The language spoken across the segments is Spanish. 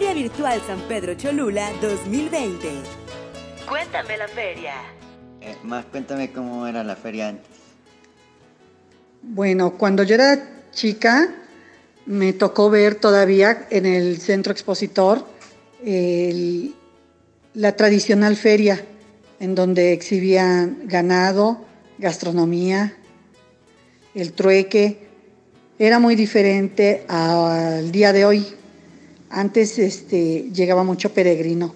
Feria Virtual San Pedro Cholula 2020. Cuéntame la feria. Eh, más cuéntame cómo era la feria antes. Bueno, cuando yo era chica, me tocó ver todavía en el centro expositor la tradicional feria, en donde exhibían ganado, gastronomía, el trueque. Era muy diferente al día de hoy. Antes este, llegaba mucho peregrino,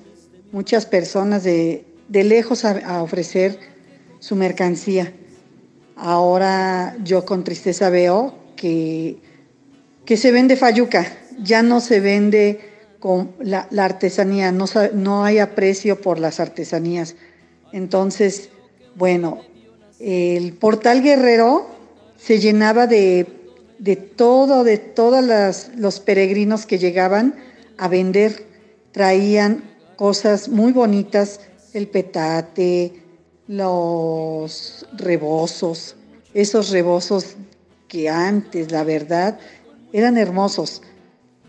muchas personas de, lejos a, ofrecer su mercancía. Ahora yo con tristeza veo que, que se vende fayuca, ya no se vende con la, artesanía, no, no, hay aprecio por las artesanías. Entonces, bueno, el portal guerrero se llenaba de de todo, de todos los peregrinos que llegaban a vender. Traían cosas muy bonitas, el petate, los rebozos, esos rebozos que antes, la verdad, eran hermosos.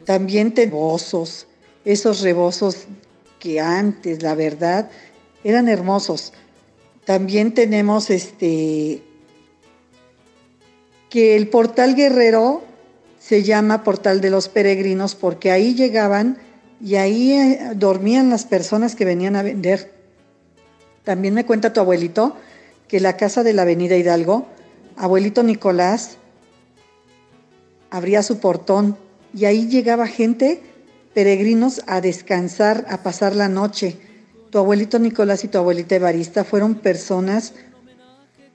También rebozos, esos rebozos que antes, la verdad, eran hermosos. También tenemos este que el portal guerrero se llama portal de los peregrinos porque ahí llegaban y ahí eh, dormían las personas que venían a vender. También me cuenta tu abuelito que la casa de la avenida Hidalgo, abuelito Nicolás, abría su portón y ahí llegaba gente, peregrinos, a descansar, a pasar la noche. Tu abuelito Nicolás y tu abuelita Evarista fueron personas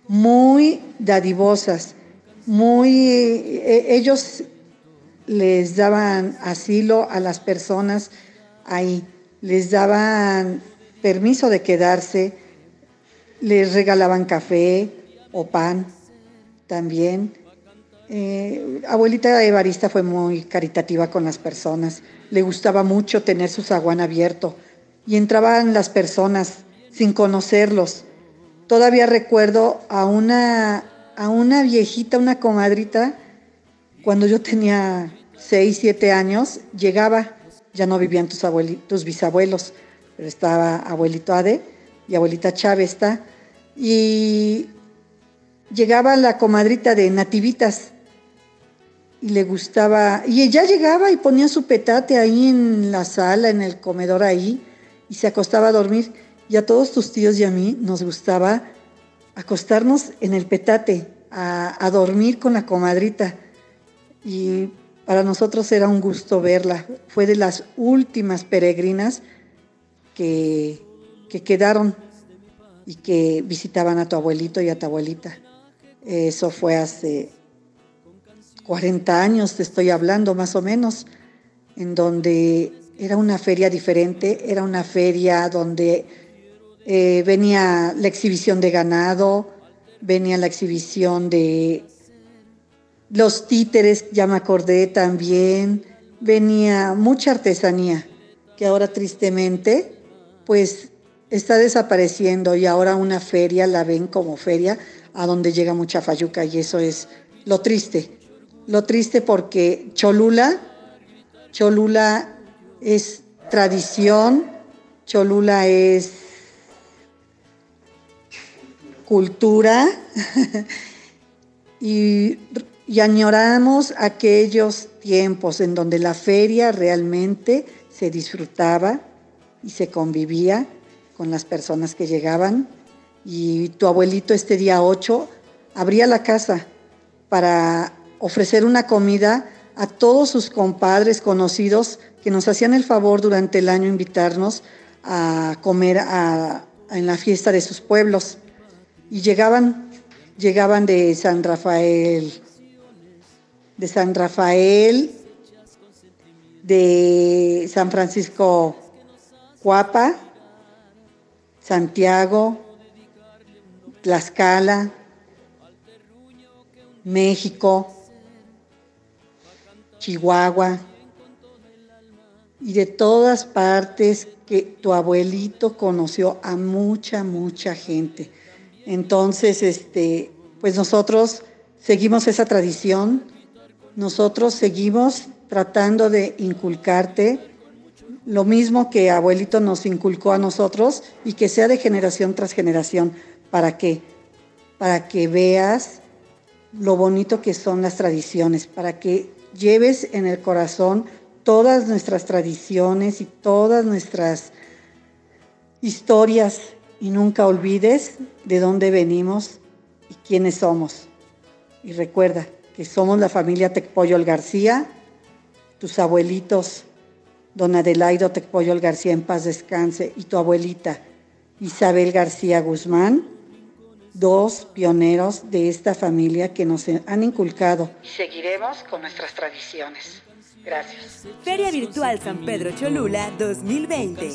muy dadivosas, muy, eh, ellos les daban asilo a las personas ahí, les daban permiso de quedarse, les regalaban café o pan también. Eh, abuelita Evarista fue muy caritativa con las personas, le gustaba mucho tener su zaguán abierto y entraban las personas sin conocerlos. Todavía recuerdo a una a una viejita, una comadrita, cuando yo tenía 6, 7 años, llegaba, ya no vivían tus, tus bisabuelos, pero estaba abuelito Ade y abuelita Chávez está, y llegaba la comadrita de nativitas y le gustaba, y ella llegaba y ponía su petate ahí en la sala, en el comedor ahí, y se acostaba a dormir. Y a todos tus tíos y a mí nos gustaba acostarnos en el petate, a, dormir con la comadrita. Y para nosotros era un gusto verla. Fue de las últimas peregrinas que, que quedaron y que visitaban a tu abuelito y a tu abuelita. Eso fue hace 40 años, te estoy hablando más o menos, en donde era una feria diferente, era una feria donde eh, venía la exhibición de ganado, venía la exhibición de los títeres, ya me acordé también, venía mucha artesanía, que ahora tristemente pues está desapareciendo y ahora una feria la ven como feria a donde llega mucha fayuca y eso es lo triste. Lo triste porque Cholula, Cholula es tradición, Cholula es cultura y, añoramos aquellos tiempos en donde la feria realmente se disfrutaba y se convivía con las personas que llegaban y tu abuelito este día 8 abría la casa para ofrecer una comida a todos sus compadres conocidos que nos hacían el favor durante el año invitarnos a comer en la fiesta de sus pueblos. Y llegaban, llegaban de San Rafael, de San Rafael, de San Francisco Cuapa, Santiago, Tlaxcala, México, Chihuahua y de todas partes que tu abuelito conoció a mucha, mucha gente. Entonces, este, pues nosotros seguimos esa tradición, nosotros seguimos tratando de inculcarte lo mismo que abuelito nos inculcó a nosotros y que sea de generación tras generación. ¿Para qué? Para que veas lo bonito que son las tradiciones, para que lleves en el corazón todas nuestras tradiciones y todas nuestras historias y nunca olvides de dónde venimos y quiénes somos. Y recuerda que somos la familia Tecpoyol García, tus abuelitos, don Adelaido Tecpoyol García en paz descanse, y tu abuelita Isabel García Guzmán, dos pioneros de esta familia que nos han inculcado. Y seguiremos con nuestras tradiciones. Gracias. Feria Virtual San Pedro Cholula 2020.